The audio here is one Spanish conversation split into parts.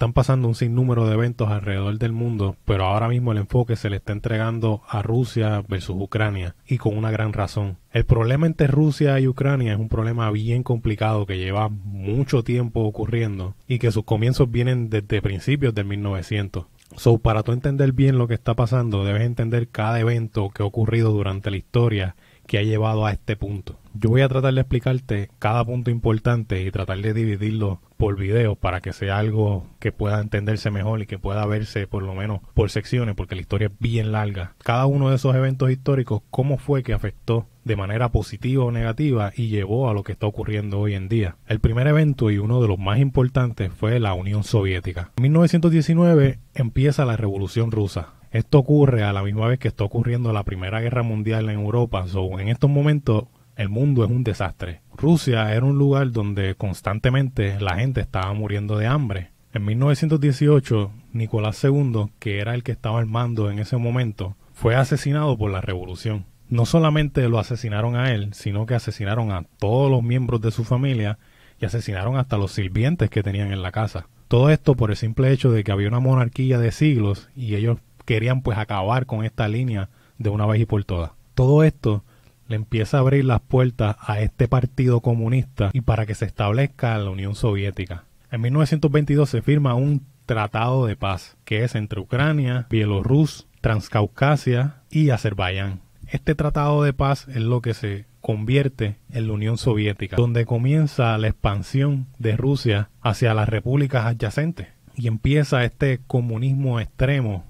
Están pasando un sinnúmero de eventos alrededor del mundo, pero ahora mismo el enfoque se le está entregando a Rusia versus Ucrania, y con una gran razón. El problema entre Rusia y Ucrania es un problema bien complicado que lleva mucho tiempo ocurriendo y que sus comienzos vienen desde principios del 1900. So, para tú entender bien lo que está pasando, debes entender cada evento que ha ocurrido durante la historia que ha llevado a este punto. Yo voy a tratar de explicarte cada punto importante y tratar de dividirlo por video para que sea algo que pueda entenderse mejor y que pueda verse por lo menos por secciones porque la historia es bien larga. Cada uno de esos eventos históricos, cómo fue que afectó de manera positiva o negativa y llevó a lo que está ocurriendo hoy en día. El primer evento y uno de los más importantes fue la Unión Soviética. En 1919 empieza la Revolución Rusa esto ocurre a la misma vez que está ocurriendo la Primera Guerra Mundial en Europa. So, en estos momentos el mundo es un desastre. Rusia era un lugar donde constantemente la gente estaba muriendo de hambre. En 1918, Nicolás II, que era el que estaba al mando en ese momento, fue asesinado por la revolución. No solamente lo asesinaron a él, sino que asesinaron a todos los miembros de su familia y asesinaron hasta los sirvientes que tenían en la casa. Todo esto por el simple hecho de que había una monarquía de siglos y ellos querían pues acabar con esta línea de una vez y por todas. Todo esto le empieza a abrir las puertas a este partido comunista y para que se establezca la Unión Soviética. En 1922 se firma un tratado de paz que es entre Ucrania, Bielorrus, Transcaucasia y Azerbaiyán. Este tratado de paz es lo que se convierte en la Unión Soviética, donde comienza la expansión de Rusia hacia las repúblicas adyacentes y empieza este comunismo extremo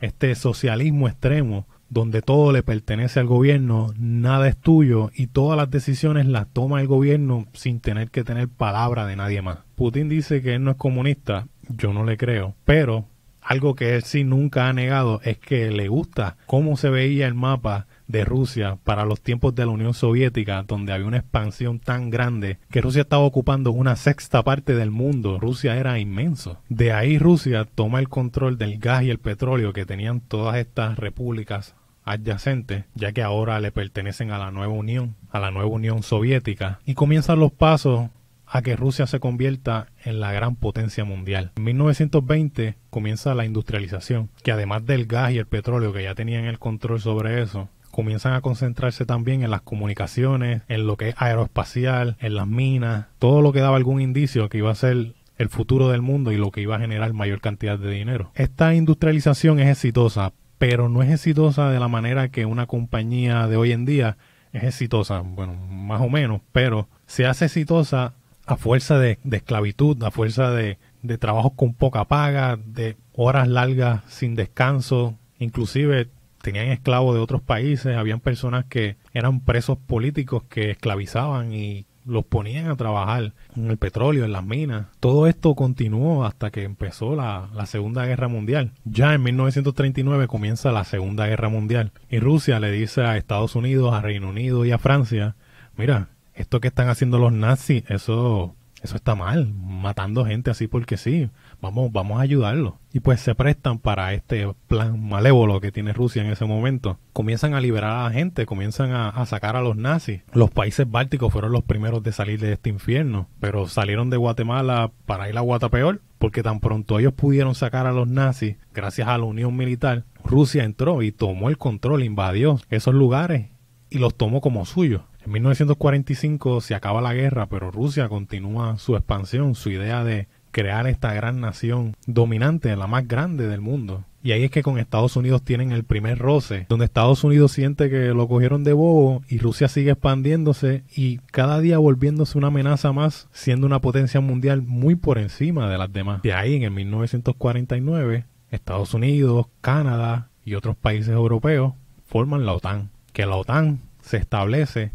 este socialismo extremo donde todo le pertenece al gobierno, nada es tuyo y todas las decisiones las toma el gobierno sin tener que tener palabra de nadie más. Putin dice que él no es comunista, yo no le creo, pero algo que él sí nunca ha negado es que le gusta cómo se veía el mapa de Rusia para los tiempos de la Unión Soviética, donde había una expansión tan grande que Rusia estaba ocupando una sexta parte del mundo. Rusia era inmenso. De ahí Rusia toma el control del gas y el petróleo que tenían todas estas repúblicas adyacentes, ya que ahora le pertenecen a la nueva Unión, a la nueva Unión Soviética, y comienzan los pasos a que Rusia se convierta en la gran potencia mundial. En 1920 comienza la industrialización, que además del gas y el petróleo que ya tenían el control sobre eso, comienzan a concentrarse también en las comunicaciones, en lo que es aeroespacial, en las minas, todo lo que daba algún indicio que iba a ser el futuro del mundo y lo que iba a generar mayor cantidad de dinero. Esta industrialización es exitosa, pero no es exitosa de la manera que una compañía de hoy en día es exitosa, bueno, más o menos, pero se hace exitosa a fuerza de, esclavitud, a fuerza de, de trabajos con poca paga, de horas largas sin descanso, inclusive tenían esclavos de otros países, habían personas que eran presos políticos que esclavizaban y los ponían a trabajar en el petróleo, en las minas. Todo esto continuó hasta que empezó la, la, Segunda Guerra Mundial. Ya en 1939 comienza la Segunda Guerra Mundial y Rusia le dice a Estados Unidos, a Reino Unido y a Francia, mira, esto que están haciendo los nazis, eso eso está mal, matando gente así porque sí. Vamos, vamos a ayudarlo. Y pues se prestan para este plan malévolo que tiene Rusia en ese momento. Comienzan a liberar a la gente, comienzan a, sacar a los nazis. Los países bálticos fueron los primeros de salir de este infierno, pero salieron de Guatemala para ir a Guatapeor, porque tan pronto ellos pudieron sacar a los nazis, gracias a la unión militar, Rusia entró y tomó el control, invadió esos lugares y los tomó como suyos. En 1945 se acaba la guerra, pero Rusia continúa su expansión, su idea de crear esta gran nación dominante, la más grande del mundo. Y ahí es que con Estados Unidos tienen el primer roce, donde Estados Unidos siente que lo cogieron de bobo y Rusia sigue expandiéndose y cada día volviéndose una amenaza más, siendo una potencia mundial muy por encima de las demás. De ahí en el 1949, Estados Unidos, Canadá y otros países europeos forman la OTAN, que la OTAN se establece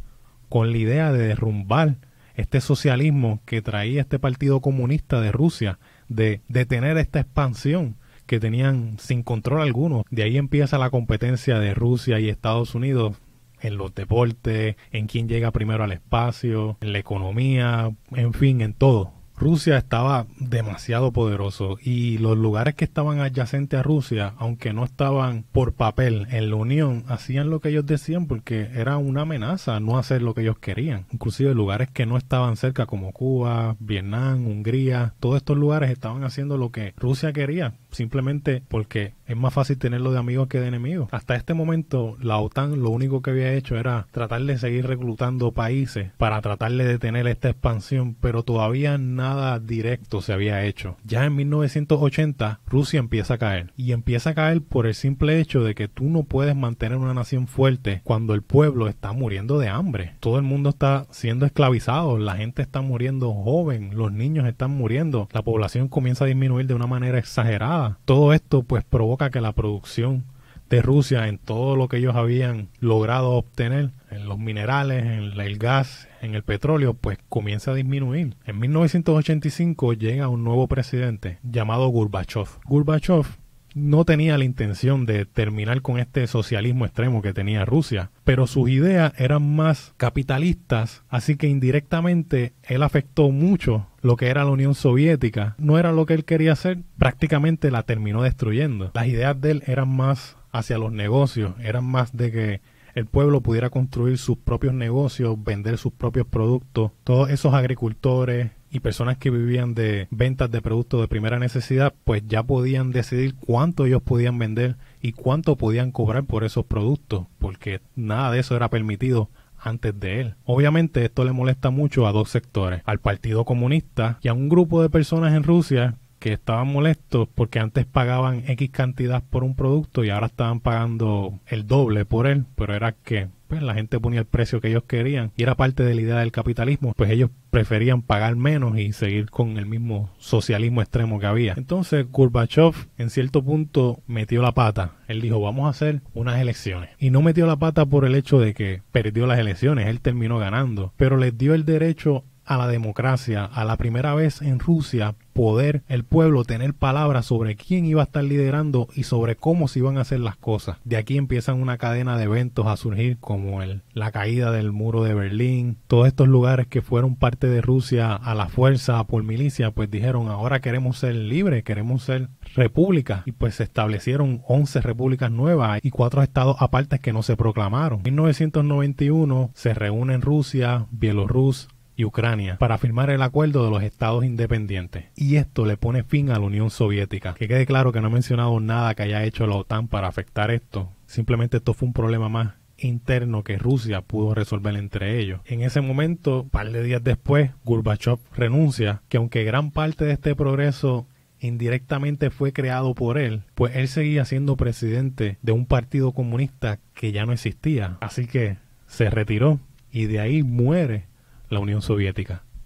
con la idea de derrumbar este socialismo que traía este Partido Comunista de Rusia, de detener esta expansión que tenían sin control alguno. De ahí empieza la competencia de Rusia y Estados Unidos en los deportes, en quién llega primero al espacio, en la economía, en fin, en todo. Rusia estaba demasiado poderoso y los lugares que estaban adyacentes a Rusia, aunque no estaban por papel en la Unión, hacían lo que ellos decían porque era una amenaza no hacer lo que ellos querían. Inclusive lugares que no estaban cerca como Cuba, Vietnam, Hungría, todos estos lugares estaban haciendo lo que Rusia quería, simplemente porque es más fácil tenerlo de amigos que de enemigos. Hasta este momento la OTAN lo único que había hecho era tratar de seguir reclutando países para tratar de detener esta expansión, pero todavía nada directo se había hecho. Ya en 1980 Rusia empieza a caer y empieza a caer por el simple hecho de que tú no puedes mantener una nación fuerte cuando el pueblo está muriendo de hambre. Todo el mundo está siendo esclavizado, la gente está muriendo joven, los niños están muriendo, la población comienza a disminuir de una manera exagerada. Todo esto pues provoca que la producción de Rusia en todo lo que ellos habían logrado obtener, en los minerales, en el gas, en el petróleo, pues comienza a disminuir. En 1985 llega un nuevo presidente llamado Gorbachev. Gorbachev no tenía la intención de terminar con este socialismo extremo que tenía Rusia, pero sus ideas eran más capitalistas, así que indirectamente él afectó mucho lo que era la Unión Soviética. No era lo que él quería hacer, prácticamente la terminó destruyendo. Las ideas de él eran más hacia los negocios, eran más de que el pueblo pudiera construir sus propios negocios, vender sus propios productos. Todos esos agricultores, y personas que vivían de ventas de productos de primera necesidad, pues ya podían decidir cuánto ellos podían vender y cuánto podían cobrar por esos productos, porque nada de eso era permitido antes de él. Obviamente esto le molesta mucho a dos sectores, al Partido Comunista y a un grupo de personas en Rusia que estaban molestos porque antes pagaban X cantidad por un producto y ahora estaban pagando el doble por él, pero era que pues, la gente ponía el precio que ellos querían y era parte de la idea del capitalismo, pues ellos preferían pagar menos y seguir con el mismo socialismo extremo que había. Entonces Gorbachev en cierto punto metió la pata. Él dijo, vamos a hacer unas elecciones. Y no metió la pata por el hecho de que perdió las elecciones, él terminó ganando, pero les dio el derecho a la democracia, a la primera vez en Rusia poder el pueblo tener palabras sobre quién iba a estar liderando y sobre cómo se iban a hacer las cosas. De aquí empiezan una cadena de eventos a surgir como el, la caída del muro de Berlín, todos estos lugares que fueron parte de Rusia a la fuerza por milicia, pues dijeron ahora queremos ser libres, queremos ser república y pues se establecieron 11 repúblicas nuevas y cuatro estados aparte que no se proclamaron. En 1991 se reúnen Rusia, Bielorrusia, Ucrania para firmar el acuerdo de los estados independientes. Y esto le pone fin a la Unión Soviética. Que quede claro que no he mencionado nada que haya hecho la OTAN para afectar esto. Simplemente esto fue un problema más interno que Rusia pudo resolver entre ellos. En ese momento, un par de días después, Gorbachev renuncia, que aunque gran parte de este progreso indirectamente fue creado por él, pues él seguía siendo presidente de un partido comunista que ya no existía. Así que se retiró y de ahí muere la Unión Soviética.